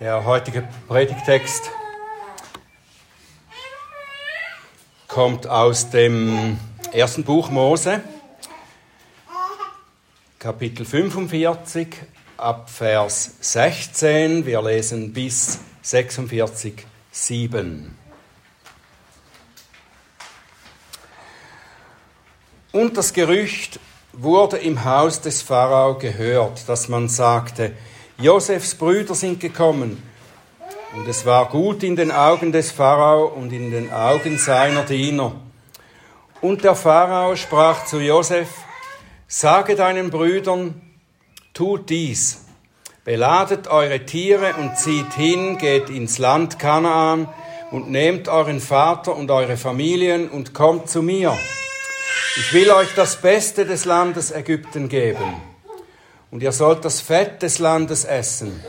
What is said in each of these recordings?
Der heutige Predigtext kommt aus dem ersten Buch Mose, Kapitel 45, ab Vers 16. Wir lesen bis 46, 7. Und das Gerücht wurde im Haus des Pharao gehört, dass man sagte, Josefs Brüder sind gekommen. Und es war gut in den Augen des Pharao und in den Augen seiner Diener. Und der Pharao sprach zu Josef, sage deinen Brüdern, tut dies, beladet eure Tiere und zieht hin, geht ins Land Kanaan und nehmt euren Vater und eure Familien und kommt zu mir. Ich will euch das Beste des Landes Ägypten geben und ihr sollt das Fett des Landes essen.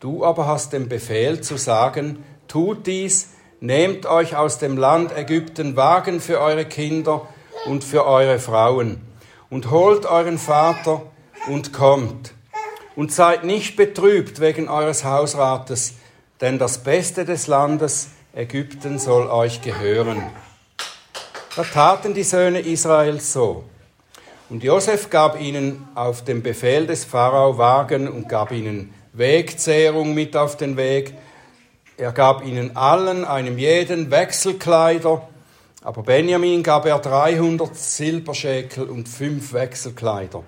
Du aber hast den Befehl zu sagen, tut dies, nehmt euch aus dem Land Ägypten Wagen für eure Kinder und für eure Frauen und holt euren Vater und kommt. Und seid nicht betrübt wegen eures Hausrates, denn das Beste des Landes Ägypten soll euch gehören. Da taten die Söhne Israels so. Und Josef gab ihnen auf dem Befehl des Pharao Wagen und gab ihnen Wegzehrung mit auf den Weg. Er gab ihnen allen, einem jeden, Wechselkleider, aber Benjamin gab er 300 Silberschäkel und fünf Wechselkleider.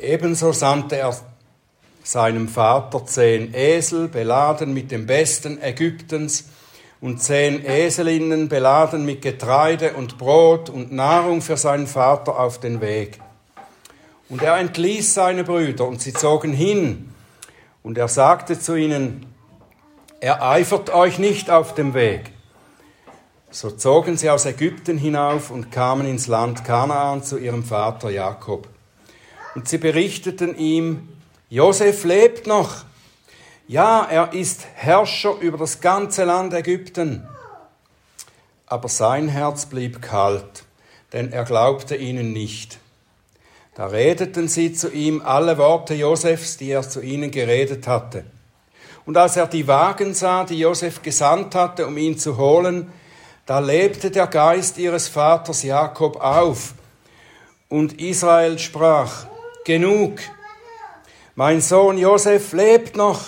Ebenso sandte er seinem Vater zehn Esel, beladen mit dem Besten Ägyptens, und zehn Eselinnen beladen mit Getreide und Brot und Nahrung für seinen Vater auf den Weg. Und er entließ seine Brüder und sie zogen hin. Und er sagte zu ihnen, ereifert euch nicht auf dem Weg. So zogen sie aus Ägypten hinauf und kamen ins Land Kanaan zu ihrem Vater Jakob. Und sie berichteten ihm, Josef lebt noch. Ja, er ist Herrscher über das ganze Land Ägypten. Aber sein Herz blieb kalt, denn er glaubte ihnen nicht. Da redeten sie zu ihm alle Worte Josefs, die er zu ihnen geredet hatte. Und als er die Wagen sah, die Josef gesandt hatte, um ihn zu holen, da lebte der Geist ihres Vaters Jakob auf. Und Israel sprach, genug, mein Sohn Josef lebt noch.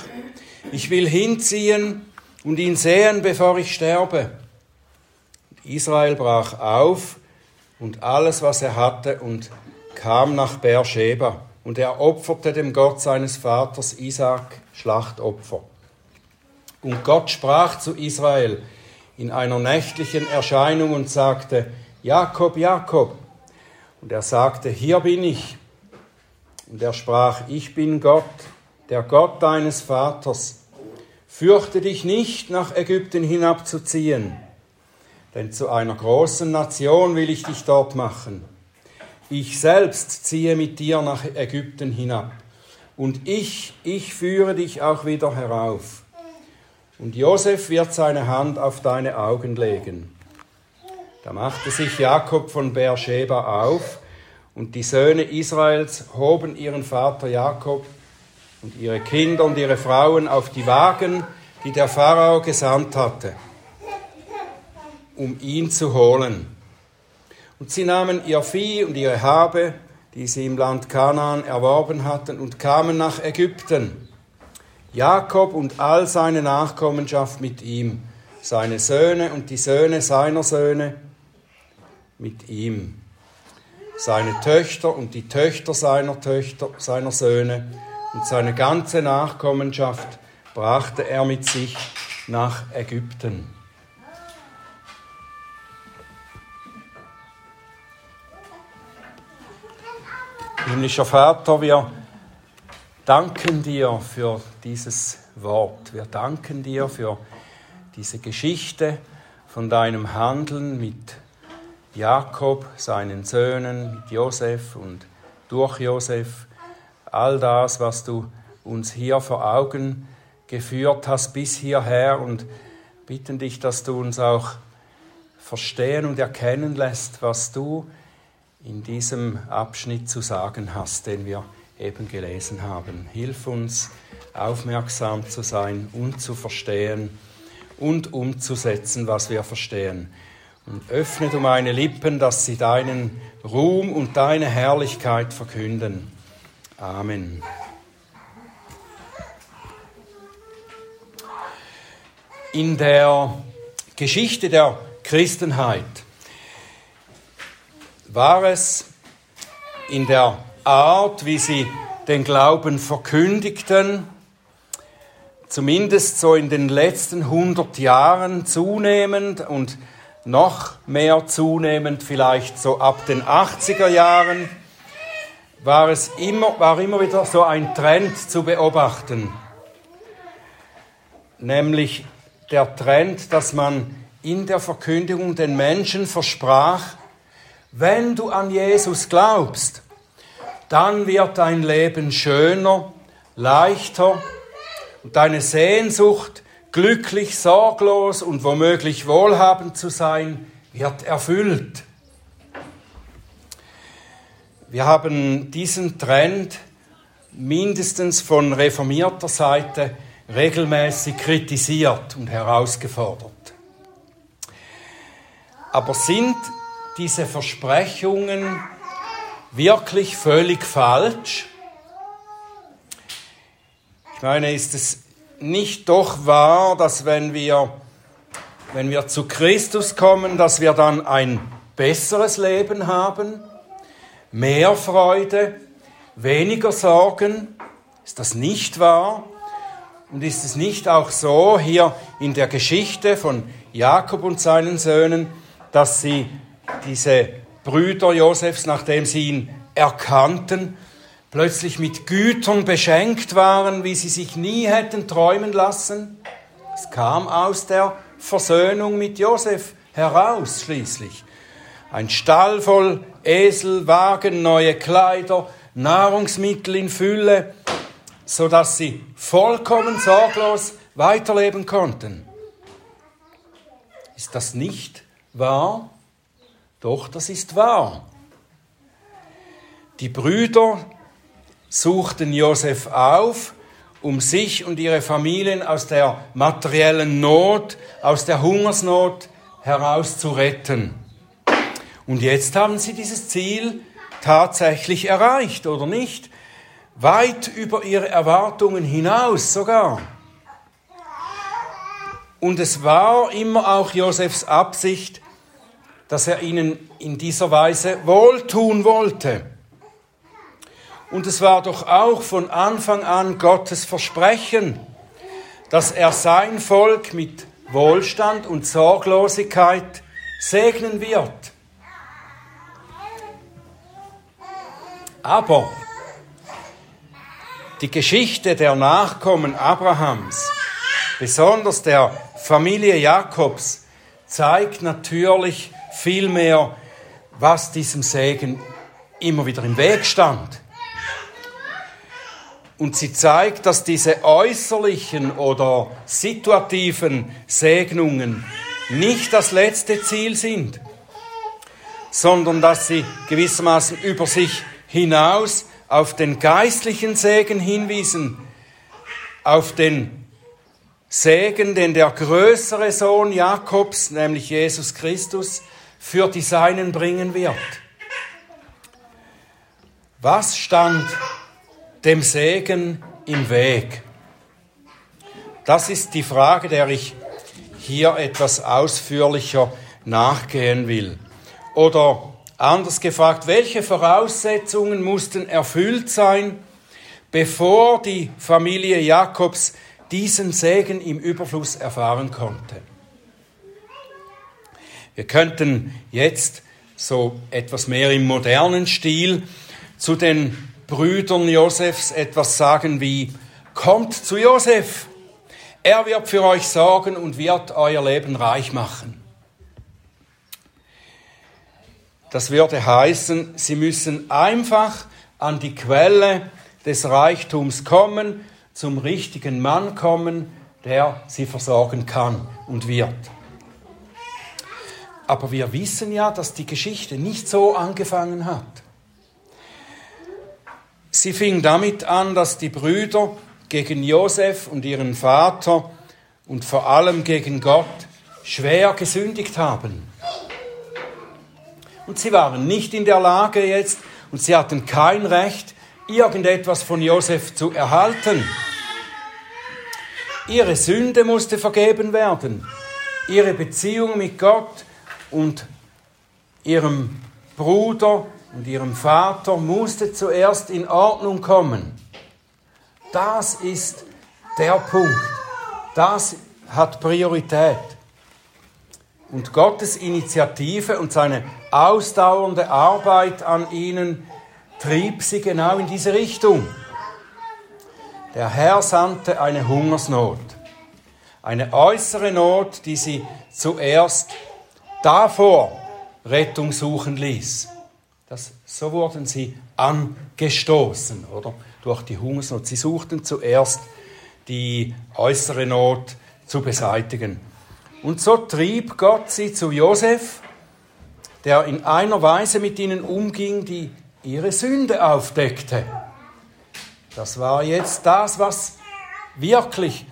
Ich will hinziehen und ihn sehen, bevor ich sterbe. Israel brach auf und alles, was er hatte, und kam nach Beersheba. Und er opferte dem Gott seines Vaters Isaac Schlachtopfer. Und Gott sprach zu Israel in einer nächtlichen Erscheinung und sagte, Jakob, Jakob. Und er sagte, hier bin ich. Und er sprach, ich bin Gott, der Gott deines Vaters. Fürchte dich nicht, nach Ägypten hinabzuziehen, denn zu einer großen Nation will ich dich dort machen. Ich selbst ziehe mit dir nach Ägypten hinab, und ich, ich führe dich auch wieder herauf. Und Josef wird seine Hand auf deine Augen legen. Da machte sich Jakob von Beersheba auf, und die Söhne Israels hoben ihren Vater Jakob und ihre Kinder und ihre Frauen auf die Wagen, die der Pharao gesandt hatte, um ihn zu holen. Und sie nahmen ihr Vieh und ihre Habe, die sie im Land Kanaan erworben hatten, und kamen nach Ägypten. Jakob und all seine Nachkommenschaft mit ihm, seine Söhne und die Söhne seiner Söhne mit ihm, seine Töchter und die Töchter seiner Töchter, seiner Söhne und seine ganze Nachkommenschaft brachte er mit sich nach Ägypten. Himmlischer Vater, wir danken dir für dieses Wort. Wir danken dir für diese Geschichte von deinem Handeln mit Jakob, seinen Söhnen, mit Josef und durch Josef. All das, was du uns hier vor Augen geführt hast bis hierher und bitten dich, dass du uns auch verstehen und erkennen lässt, was du in diesem Abschnitt zu sagen hast, den wir eben gelesen haben. Hilf uns aufmerksam zu sein und zu verstehen und umzusetzen, was wir verstehen. Und öffne du meine Lippen, dass sie deinen Ruhm und deine Herrlichkeit verkünden. Amen. In der Geschichte der Christenheit war es in der Art, wie sie den Glauben verkündigten, zumindest so in den letzten 100 Jahren zunehmend und noch mehr zunehmend vielleicht so ab den 80er Jahren, war es immer, war immer wieder so ein Trend zu beobachten. Nämlich der Trend, dass man in der Verkündigung den Menschen versprach, wenn du an Jesus glaubst, dann wird dein Leben schöner, leichter und deine Sehnsucht, glücklich, sorglos und womöglich wohlhabend zu sein, wird erfüllt. Wir haben diesen Trend mindestens von reformierter Seite regelmäßig kritisiert und herausgefordert. Aber sind diese Versprechungen wirklich völlig falsch? Ich meine, ist es nicht doch wahr, dass wenn wir, wenn wir zu Christus kommen, dass wir dann ein besseres Leben haben, mehr Freude, weniger Sorgen? Ist das nicht wahr? Und ist es nicht auch so hier in der Geschichte von Jakob und seinen Söhnen, dass sie diese Brüder Josefs, nachdem sie ihn erkannten, plötzlich mit Gütern beschenkt waren, wie sie sich nie hätten träumen lassen. Es kam aus der Versöhnung mit Josef heraus schließlich. Ein Stall voll Esel, Wagen, neue Kleider, Nahrungsmittel in Fülle, so dass sie vollkommen sorglos weiterleben konnten. Ist das nicht wahr? Doch, das ist wahr. Die Brüder suchten Josef auf, um sich und ihre Familien aus der materiellen Not, aus der Hungersnot heraus zu retten. Und jetzt haben sie dieses Ziel tatsächlich erreicht, oder nicht? Weit über ihre Erwartungen hinaus sogar. Und es war immer auch Josefs Absicht, dass er ihnen in dieser Weise wohltun wollte. Und es war doch auch von Anfang an Gottes Versprechen, dass er sein Volk mit Wohlstand und Sorglosigkeit segnen wird. Aber die Geschichte der Nachkommen Abrahams, besonders der Familie Jakobs, zeigt natürlich vielmehr, was diesem Segen immer wieder im Weg stand. Und sie zeigt, dass diese äußerlichen oder situativen Segnungen nicht das letzte Ziel sind, sondern dass sie gewissermaßen über sich hinaus auf den geistlichen Segen hinwiesen, auf den Segen, den der größere Sohn Jakobs, nämlich Jesus Christus, für die Seinen bringen wird. Was stand dem Segen im Weg? Das ist die Frage, der ich hier etwas ausführlicher nachgehen will. Oder anders gefragt, welche Voraussetzungen mussten erfüllt sein, bevor die Familie Jakobs diesen Segen im Überfluss erfahren konnte? Wir könnten jetzt so etwas mehr im modernen Stil zu den Brüdern Josefs etwas sagen wie, kommt zu Josef, er wird für euch sorgen und wird euer Leben reich machen. Das würde heißen, sie müssen einfach an die Quelle des Reichtums kommen, zum richtigen Mann kommen, der sie versorgen kann und wird. Aber wir wissen ja, dass die Geschichte nicht so angefangen hat. Sie fing damit an, dass die Brüder gegen Josef und ihren Vater und vor allem gegen Gott schwer gesündigt haben. Und sie waren nicht in der Lage jetzt und sie hatten kein Recht, irgendetwas von Josef zu erhalten. Ihre Sünde musste vergeben werden. Ihre Beziehung mit Gott und ihrem Bruder und ihrem Vater musste zuerst in Ordnung kommen. Das ist der Punkt. Das hat Priorität. Und Gottes Initiative und seine ausdauernde Arbeit an ihnen trieb sie genau in diese Richtung. Der Herr sandte eine Hungersnot, eine äußere Not, die sie zuerst davor Rettung suchen ließ. Das, so wurden sie angestoßen, oder? Durch die Hungersnot. Sie suchten zuerst die äußere Not zu beseitigen. Und so trieb Gott sie zu Josef, der in einer Weise mit ihnen umging, die ihre Sünde aufdeckte. Das war jetzt das, was wirklich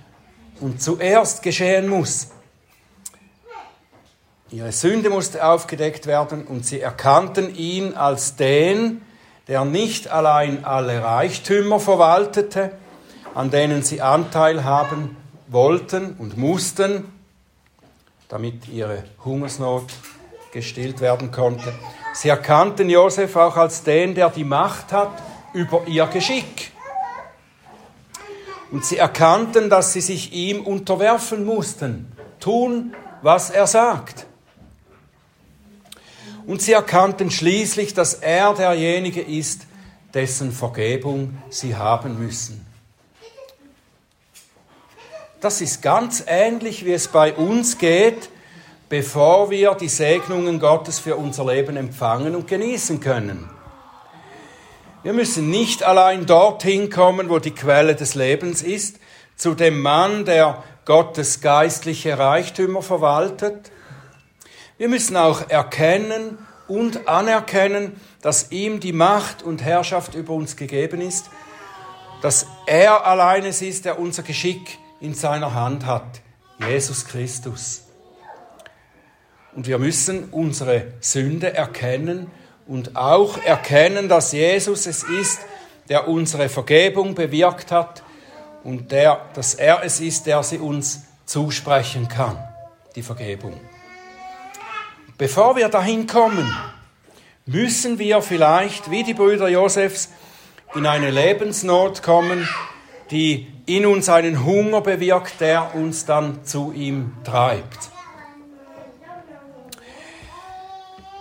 und zuerst geschehen muss. Ihre Sünde musste aufgedeckt werden und sie erkannten ihn als den, der nicht allein alle Reichtümer verwaltete, an denen sie Anteil haben wollten und mussten, damit ihre Hungersnot gestillt werden konnte. Sie erkannten Josef auch als den, der die Macht hat über ihr Geschick. Und sie erkannten, dass sie sich ihm unterwerfen mussten, tun, was er sagt. Und sie erkannten schließlich, dass er derjenige ist, dessen Vergebung sie haben müssen. Das ist ganz ähnlich, wie es bei uns geht, bevor wir die Segnungen Gottes für unser Leben empfangen und genießen können. Wir müssen nicht allein dorthin kommen, wo die Quelle des Lebens ist, zu dem Mann, der Gottes geistliche Reichtümer verwaltet. Wir müssen auch erkennen und anerkennen, dass ihm die Macht und Herrschaft über uns gegeben ist, dass er allein es ist, der unser Geschick in seiner Hand hat, Jesus Christus. Und wir müssen unsere Sünde erkennen und auch erkennen, dass Jesus es ist, der unsere Vergebung bewirkt hat und der, dass er es ist, der sie uns zusprechen kann, die Vergebung. Bevor wir dahin kommen, müssen wir vielleicht, wie die Brüder Josefs, in eine Lebensnot kommen, die in uns einen Hunger bewirkt, der uns dann zu ihm treibt.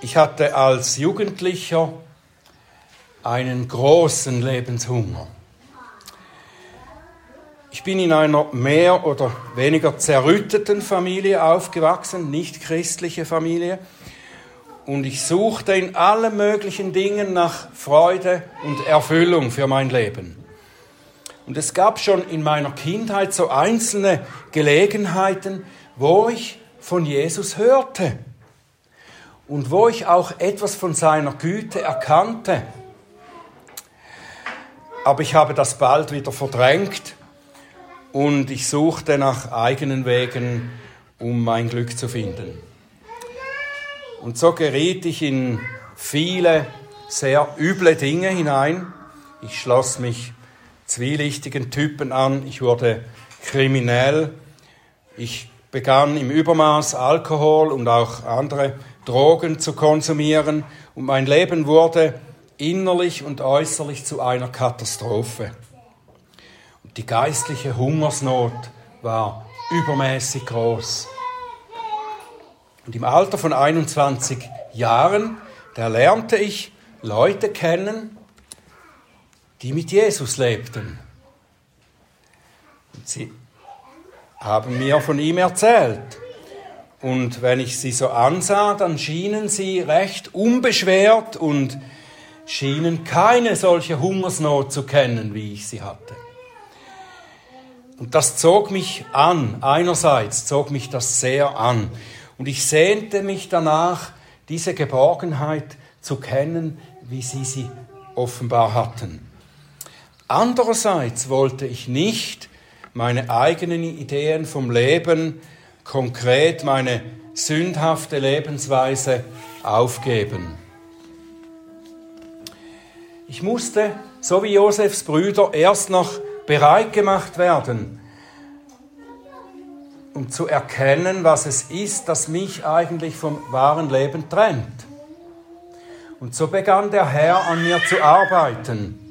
Ich hatte als Jugendlicher einen großen Lebenshunger. Ich bin in einer mehr oder weniger zerrütteten Familie aufgewachsen, nicht christliche Familie. Und ich suchte in allen möglichen Dingen nach Freude und Erfüllung für mein Leben. Und es gab schon in meiner Kindheit so einzelne Gelegenheiten, wo ich von Jesus hörte und wo ich auch etwas von seiner Güte erkannte. Aber ich habe das bald wieder verdrängt und ich suchte nach eigenen Wegen, um mein Glück zu finden. Und so geriet ich in viele sehr üble Dinge hinein. Ich schloss mich zwielichtigen Typen an, ich wurde kriminell, ich begann im Übermaß Alkohol und auch andere Drogen zu konsumieren und mein Leben wurde innerlich und äußerlich zu einer Katastrophe. Und die geistliche Hungersnot war übermäßig groß. Und im Alter von 21 Jahren, da lernte ich Leute kennen, die mit Jesus lebten. Und sie haben mir von ihm erzählt. Und wenn ich sie so ansah, dann schienen sie recht unbeschwert und schienen keine solche Hungersnot zu kennen, wie ich sie hatte. Und das zog mich an, einerseits zog mich das sehr an. Und ich sehnte mich danach, diese Geborgenheit zu kennen, wie sie sie offenbar hatten. Andererseits wollte ich nicht meine eigenen Ideen vom Leben, konkret meine sündhafte Lebensweise aufgeben. Ich musste, so wie Josefs Brüder, erst noch bereit gemacht werden, um zu erkennen, was es ist, das mich eigentlich vom wahren Leben trennt. Und so begann der Herr an mir zu arbeiten,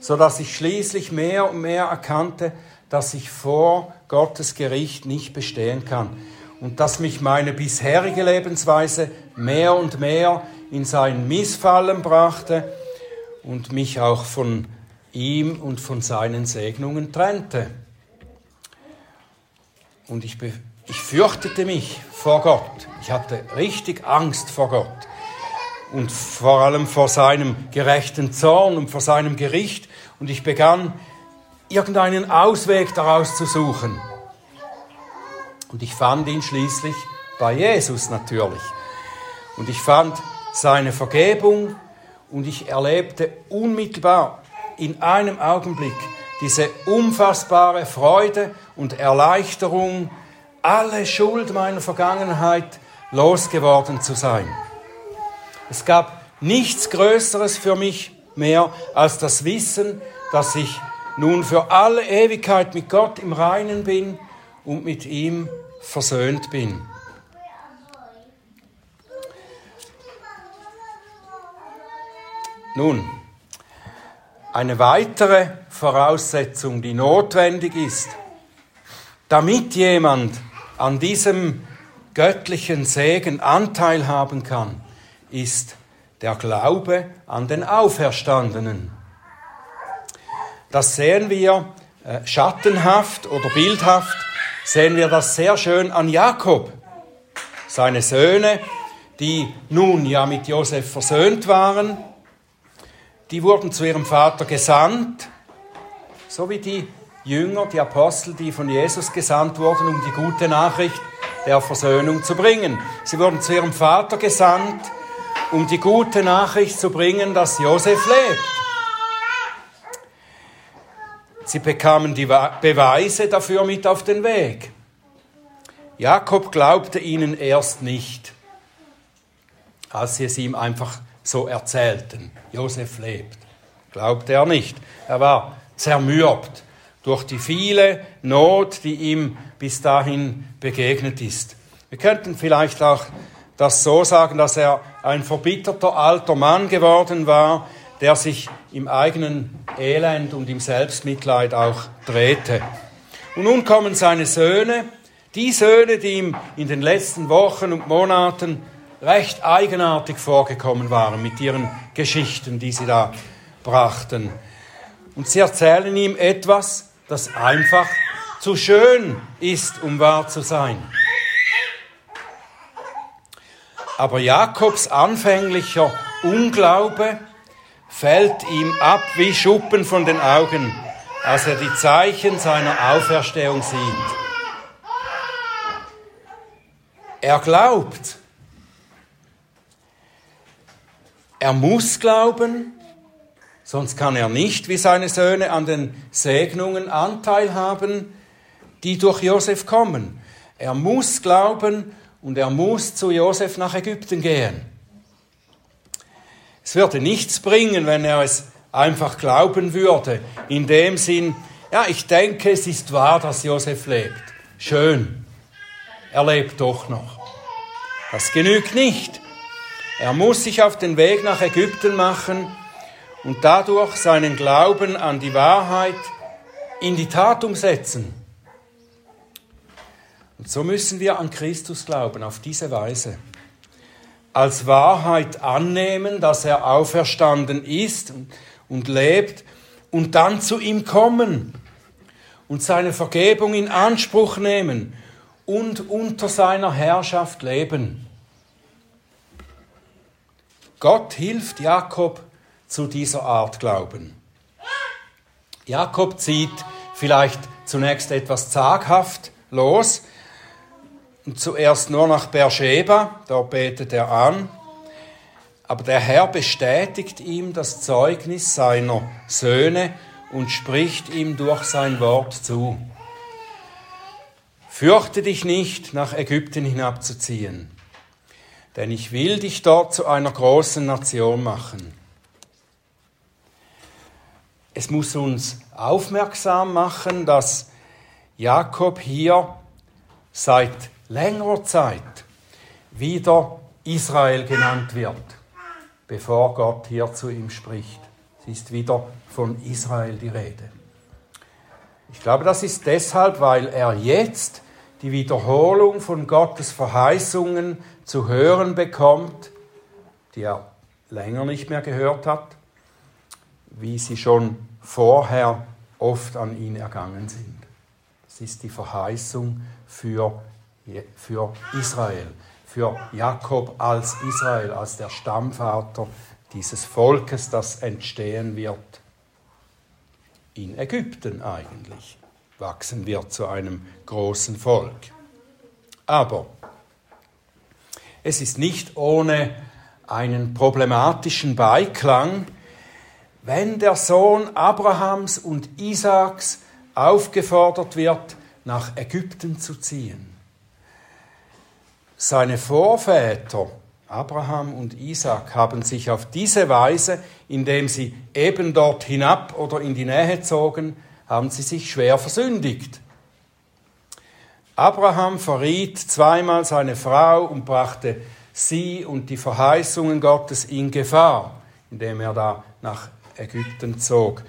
so dass ich schließlich mehr und mehr erkannte, dass ich vor Gottes Gericht nicht bestehen kann und dass mich meine bisherige Lebensweise mehr und mehr in sein Missfallen brachte und mich auch von ihm und von seinen Segnungen trennte. Und ich, ich fürchtete mich vor Gott. Ich hatte richtig Angst vor Gott. Und vor allem vor seinem gerechten Zorn und vor seinem Gericht. Und ich begann, irgendeinen Ausweg daraus zu suchen. Und ich fand ihn schließlich bei Jesus natürlich. Und ich fand seine Vergebung und ich erlebte unmittelbar in einem Augenblick diese unfassbare Freude und Erleichterung, alle Schuld meiner Vergangenheit losgeworden zu sein. Es gab nichts Größeres für mich mehr als das Wissen, dass ich nun für alle Ewigkeit mit Gott im Reinen bin und mit ihm versöhnt bin. Nun, eine weitere Voraussetzung, die notwendig ist, damit jemand an diesem göttlichen Segen Anteil haben kann, ist der Glaube an den Auferstandenen. Das sehen wir äh, schattenhaft oder bildhaft, sehen wir das sehr schön an Jakob. Seine Söhne, die nun ja mit Josef versöhnt waren, die wurden zu ihrem Vater gesandt, so wie die Jünger, die Apostel, die von Jesus gesandt wurden, um die gute Nachricht der Versöhnung zu bringen. Sie wurden zu ihrem Vater gesandt, um die gute Nachricht zu bringen, dass Josef lebt. Sie bekamen die Beweise dafür mit auf den Weg. Jakob glaubte ihnen erst nicht, als sie es ihm einfach so erzählten. Josef lebt. Glaubte er nicht. Er war zermürbt durch die viele Not, die ihm bis dahin begegnet ist. Wir könnten vielleicht auch das so sagen, dass er ein verbitterter alter Mann geworden war, der sich im eigenen Elend und im Selbstmitleid auch drehte. Und nun kommen seine Söhne, die Söhne, die ihm in den letzten Wochen und Monaten recht eigenartig vorgekommen waren mit ihren Geschichten, die sie da brachten. Und sie erzählen ihm etwas, das einfach zu schön ist, um wahr zu sein. Aber Jakobs anfänglicher Unglaube fällt ihm ab wie Schuppen von den Augen, als er die Zeichen seiner Auferstehung sieht. Er glaubt, Er muss glauben, sonst kann er nicht wie seine Söhne an den Segnungen Anteil haben, die durch Josef kommen. Er muss glauben und er muss zu Josef nach Ägypten gehen. Es würde nichts bringen, wenn er es einfach glauben würde. In dem Sinn, ja, ich denke, es ist wahr, dass Josef lebt. Schön. Er lebt doch noch. Das genügt nicht. Er muss sich auf den Weg nach Ägypten machen und dadurch seinen Glauben an die Wahrheit in die Tat umsetzen. Und so müssen wir an Christus glauben, auf diese Weise. Als Wahrheit annehmen, dass er auferstanden ist und lebt und dann zu ihm kommen und seine Vergebung in Anspruch nehmen und unter seiner Herrschaft leben. Gott hilft Jakob zu dieser Art Glauben. Jakob zieht vielleicht zunächst etwas zaghaft los und zuerst nur nach Beersheba, da betet er an. Aber der Herr bestätigt ihm das Zeugnis seiner Söhne und spricht ihm durch sein Wort zu. Fürchte dich nicht, nach Ägypten hinabzuziehen, denn ich will dich dort zu einer großen Nation machen. Es muss uns aufmerksam machen, dass Jakob hier seit längerer Zeit wieder Israel genannt wird, bevor Gott hier zu ihm spricht. Es ist wieder von Israel die Rede. Ich glaube, das ist deshalb, weil er jetzt die Wiederholung von Gottes Verheißungen zu hören bekommt, die er länger nicht mehr gehört hat, wie sie schon vorher oft an ihn ergangen sind. Das ist die Verheißung für, für Israel, für Jakob als Israel, als der Stammvater dieses Volkes, das entstehen wird in Ägypten eigentlich wachsen wird zu einem großen Volk. Aber es ist nicht ohne einen problematischen Beiklang, wenn der Sohn Abrahams und Isaaks aufgefordert wird, nach Ägypten zu ziehen. Seine Vorväter, Abraham und Isaak, haben sich auf diese Weise, indem sie eben dort hinab oder in die Nähe zogen, haben sie sich schwer versündigt. Abraham verriet zweimal seine Frau und brachte sie und die Verheißungen Gottes in Gefahr, indem er da nach Ägypten zog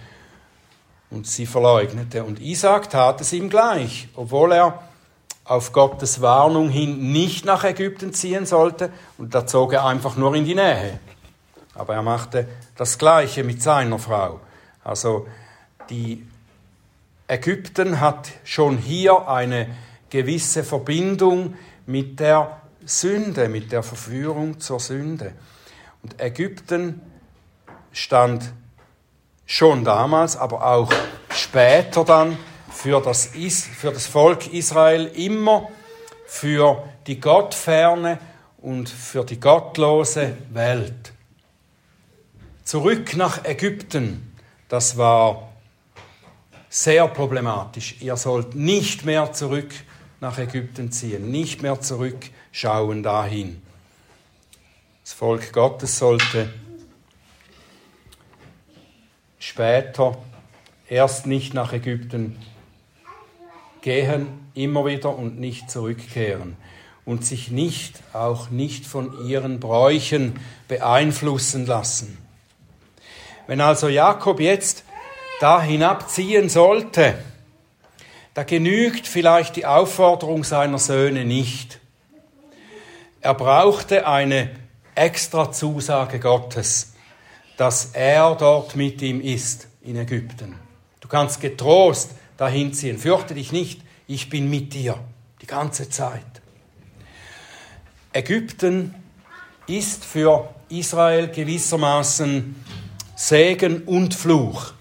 und sie verleugnete. Und Isaac tat es ihm gleich, obwohl er auf Gottes Warnung hin nicht nach Ägypten ziehen sollte und da zog er einfach nur in die Nähe. Aber er machte das Gleiche mit seiner Frau. Also die Ägypten hat schon hier eine gewisse Verbindung mit der Sünde, mit der Verführung zur Sünde. Und Ägypten stand schon damals, aber auch später dann für das, für das Volk Israel immer für die gottferne und für die gottlose Welt. Zurück nach Ägypten, das war sehr problematisch. Ihr sollt nicht mehr zurück nach Ägypten ziehen, nicht mehr zurückschauen dahin. Das Volk Gottes sollte später erst nicht nach Ägypten gehen, immer wieder und nicht zurückkehren und sich nicht, auch nicht von ihren Bräuchen beeinflussen lassen. Wenn also Jakob jetzt da hinabziehen sollte, da genügt vielleicht die Aufforderung seiner Söhne nicht. Er brauchte eine extra Zusage Gottes, dass er dort mit ihm ist in Ägypten. Du kannst getrost dahin ziehen. Fürchte dich nicht, ich bin mit dir die ganze Zeit. Ägypten ist für Israel gewissermaßen Segen und Fluch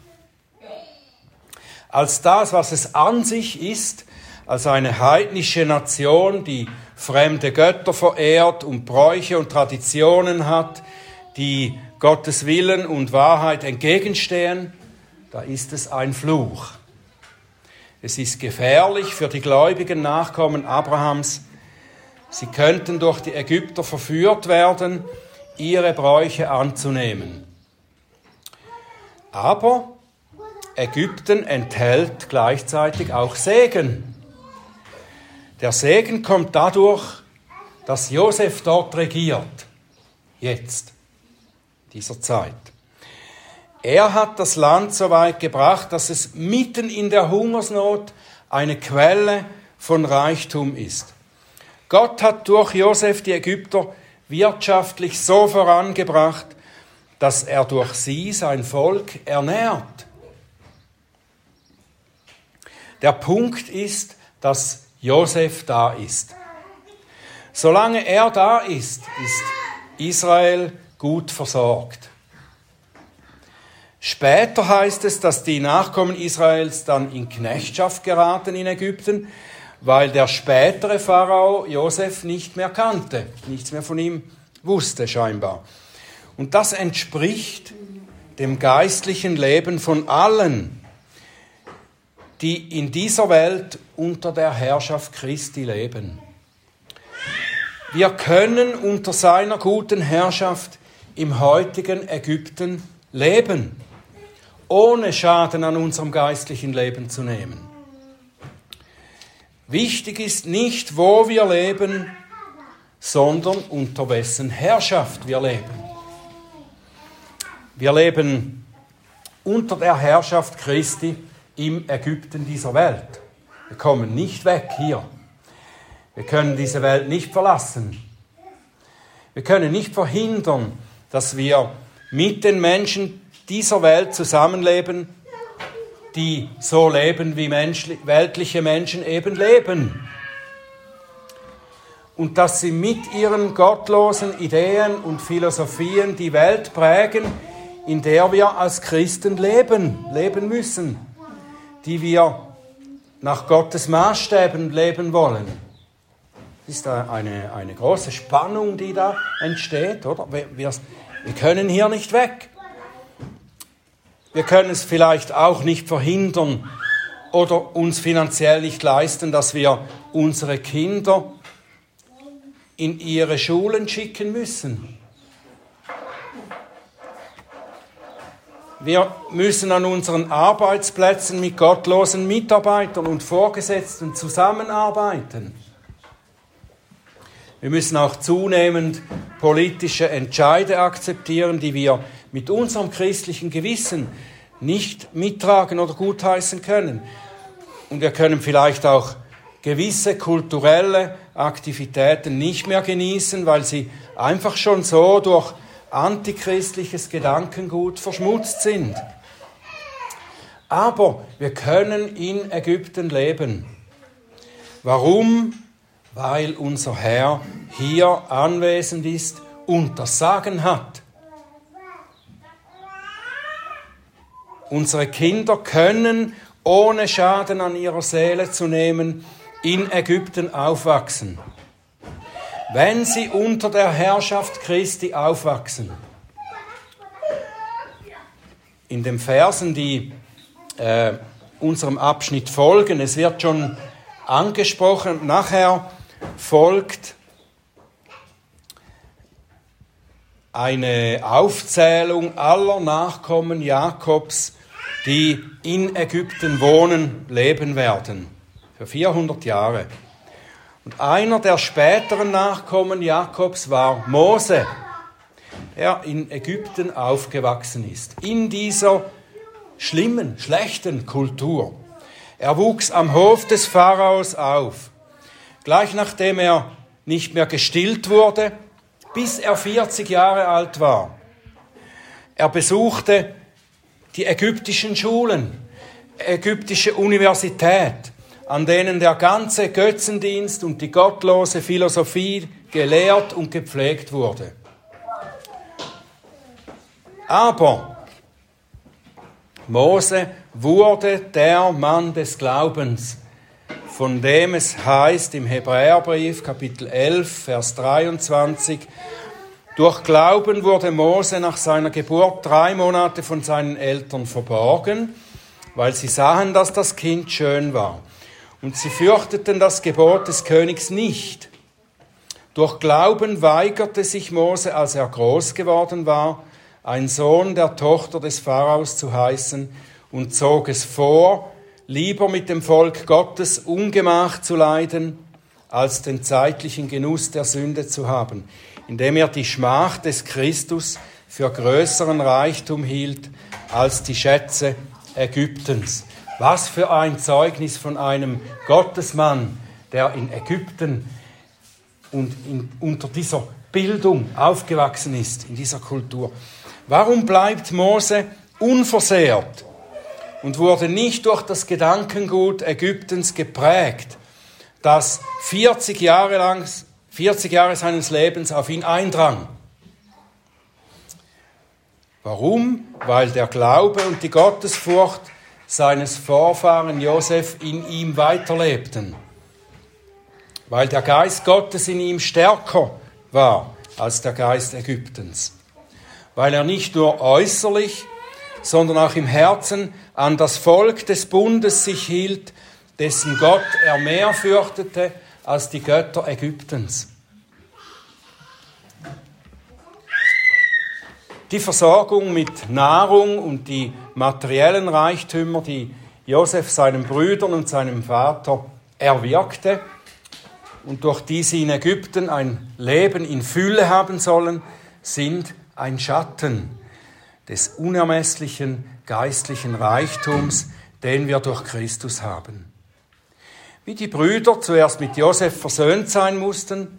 als das, was es an sich ist, als eine heidnische Nation, die fremde Götter verehrt und Bräuche und Traditionen hat, die Gottes Willen und Wahrheit entgegenstehen, da ist es ein Fluch. Es ist gefährlich für die gläubigen Nachkommen Abrahams. Sie könnten durch die Ägypter verführt werden, ihre Bräuche anzunehmen. Aber Ägypten enthält gleichzeitig auch Segen. Der Segen kommt dadurch, dass Josef dort regiert. Jetzt, dieser Zeit. Er hat das Land so weit gebracht, dass es mitten in der Hungersnot eine Quelle von Reichtum ist. Gott hat durch Josef die Ägypter wirtschaftlich so vorangebracht, dass er durch sie sein Volk ernährt. Der Punkt ist, dass Josef da ist. Solange er da ist, ist Israel gut versorgt. Später heißt es, dass die Nachkommen Israels dann in Knechtschaft geraten in Ägypten, weil der spätere Pharao Josef nicht mehr kannte, nichts mehr von ihm wusste scheinbar. Und das entspricht dem geistlichen Leben von allen, die in dieser Welt unter der Herrschaft Christi leben. Wir können unter seiner guten Herrschaft im heutigen Ägypten leben, ohne Schaden an unserem geistlichen Leben zu nehmen. Wichtig ist nicht, wo wir leben, sondern unter wessen Herrschaft wir leben. Wir leben unter der Herrschaft Christi im Ägypten dieser Welt. Wir kommen nicht weg hier. Wir können diese Welt nicht verlassen. Wir können nicht verhindern, dass wir mit den Menschen dieser Welt zusammenleben, die so leben, wie weltliche Menschen eben leben. Und dass sie mit ihren gottlosen Ideen und Philosophien die Welt prägen, in der wir als Christen leben, leben müssen, die wir nach Gottes Maßstäben leben wollen. Das ist eine, eine große Spannung, die da entsteht, oder? Wir, wir können hier nicht weg. Wir können es vielleicht auch nicht verhindern oder uns finanziell nicht leisten, dass wir unsere Kinder in ihre Schulen schicken müssen. Wir müssen an unseren Arbeitsplätzen mit gottlosen Mitarbeitern und Vorgesetzten zusammenarbeiten. Wir müssen auch zunehmend politische Entscheide akzeptieren, die wir mit unserem christlichen Gewissen nicht mittragen oder gutheißen können. Und wir können vielleicht auch gewisse kulturelle Aktivitäten nicht mehr genießen, weil sie einfach schon so durch antichristliches Gedankengut verschmutzt sind. Aber wir können in Ägypten leben. Warum? Weil unser Herr hier anwesend ist und das Sagen hat. Unsere Kinder können, ohne Schaden an ihrer Seele zu nehmen, in Ägypten aufwachsen. Wenn sie unter der Herrschaft Christi aufwachsen. In den Versen, die äh, unserem Abschnitt folgen, es wird schon angesprochen, nachher folgt eine Aufzählung aller Nachkommen Jakobs, die in Ägypten wohnen, leben werden. Für 400 Jahre. Und einer der späteren Nachkommen Jakobs war Mose, der in Ägypten aufgewachsen ist. In dieser schlimmen, schlechten Kultur. Er wuchs am Hof des Pharaos auf gleich nachdem er nicht mehr gestillt wurde, bis er 40 Jahre alt war. Er besuchte die ägyptischen Schulen, ägyptische Universität, an denen der ganze Götzendienst und die gottlose Philosophie gelehrt und gepflegt wurde. Aber Mose wurde der Mann des Glaubens, von dem es heißt im Hebräerbrief Kapitel 11, Vers 23, durch Glauben wurde Mose nach seiner Geburt drei Monate von seinen Eltern verborgen, weil sie sahen, dass das Kind schön war. Und sie fürchteten das Gebot des Königs nicht. Durch Glauben weigerte sich Mose, als er groß geworden war, ein Sohn der Tochter des Pharaos zu heißen, und zog es vor, lieber mit dem Volk Gottes Ungemach zu leiden, als den zeitlichen Genuss der Sünde zu haben, indem er die Schmach des Christus für größeren Reichtum hielt als die Schätze Ägyptens. Was für ein Zeugnis von einem Gottesmann, der in Ägypten und in, unter dieser Bildung aufgewachsen ist, in dieser Kultur. Warum bleibt Mose unversehrt? Und wurde nicht durch das Gedankengut Ägyptens geprägt, das 40 Jahre lang, 40 Jahre seines Lebens auf ihn eindrang. Warum? Weil der Glaube und die Gottesfurcht seines Vorfahren Josef in ihm weiterlebten. Weil der Geist Gottes in ihm stärker war als der Geist Ägyptens. Weil er nicht nur äußerlich sondern auch im Herzen an das Volk des Bundes sich hielt, dessen Gott er mehr fürchtete als die Götter Ägyptens. Die Versorgung mit Nahrung und die materiellen Reichtümer, die Josef seinen Brüdern und seinem Vater erwirkte und durch die sie in Ägypten ein Leben in Fülle haben sollen, sind ein Schatten des unermesslichen geistlichen Reichtums, den wir durch Christus haben. Wie die Brüder zuerst mit Josef versöhnt sein mussten,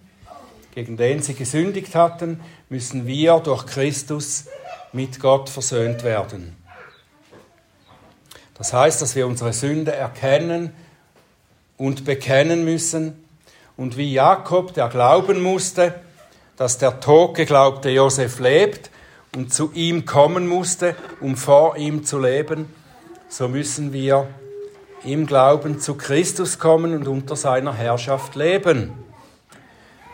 gegen den sie gesündigt hatten, müssen wir durch Christus mit Gott versöhnt werden. Das heißt, dass wir unsere Sünde erkennen und bekennen müssen und wie Jakob, der glauben musste, dass der totgeglaubte Josef lebt und zu ihm kommen musste, um vor ihm zu leben, so müssen wir im Glauben zu Christus kommen und unter seiner Herrschaft leben.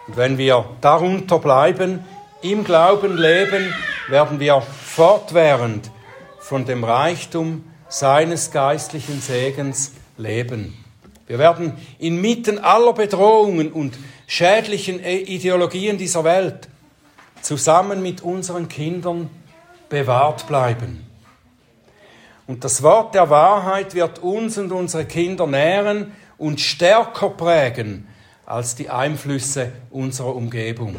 Und wenn wir darunter bleiben, im Glauben leben, werden wir fortwährend von dem Reichtum seines geistlichen Segens leben. Wir werden inmitten aller Bedrohungen und schädlichen Ideologien dieser Welt zusammen mit unseren Kindern bewahrt bleiben. Und das Wort der Wahrheit wird uns und unsere Kinder nähren und stärker prägen als die Einflüsse unserer Umgebung.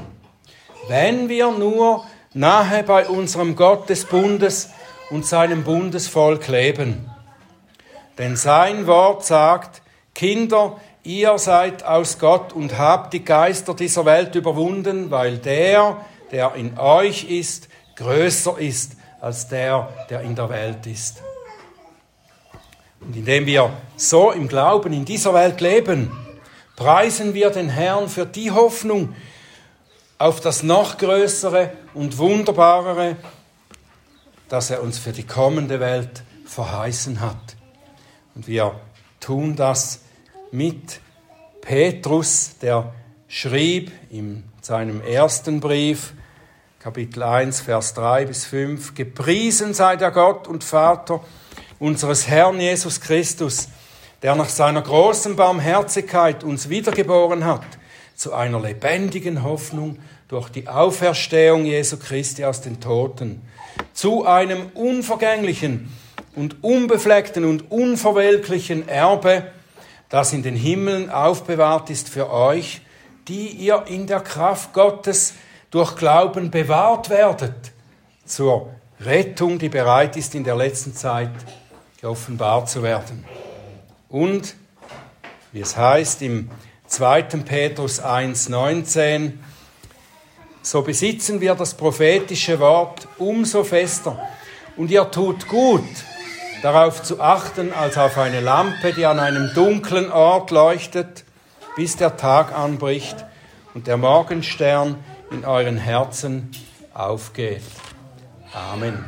Wenn wir nur nahe bei unserem Gott des Bundes und seinem Bundesvolk leben. Denn sein Wort sagt, Kinder, ihr seid aus Gott und habt die Geister dieser Welt überwunden, weil der, der in euch ist, größer ist als der, der in der Welt ist. Und indem wir so im Glauben in dieser Welt leben, preisen wir den Herrn für die Hoffnung auf das noch größere und wunderbarere, das er uns für die kommende Welt verheißen hat. Und wir tun das mit Petrus, der schrieb in seinem ersten Brief, Kapitel 1, Vers 3 bis 5, Gepriesen sei der Gott und Vater unseres Herrn Jesus Christus, der nach seiner großen Barmherzigkeit uns wiedergeboren hat zu einer lebendigen Hoffnung durch die Auferstehung Jesu Christi aus den Toten, zu einem unvergänglichen und unbefleckten und unverwelklichen Erbe, das in den Himmeln aufbewahrt ist für euch, die ihr in der Kraft Gottes durch Glauben bewahrt werdet, zur Rettung, die bereit ist, in der letzten Zeit geoffenbart zu werden. Und, wie es heißt im 2. Petrus 1,19, so besitzen wir das prophetische Wort umso fester. Und ihr tut gut, darauf zu achten, als auf eine Lampe, die an einem dunklen Ort leuchtet, bis der Tag anbricht und der Morgenstern in euren Herzen aufgeht. Amen.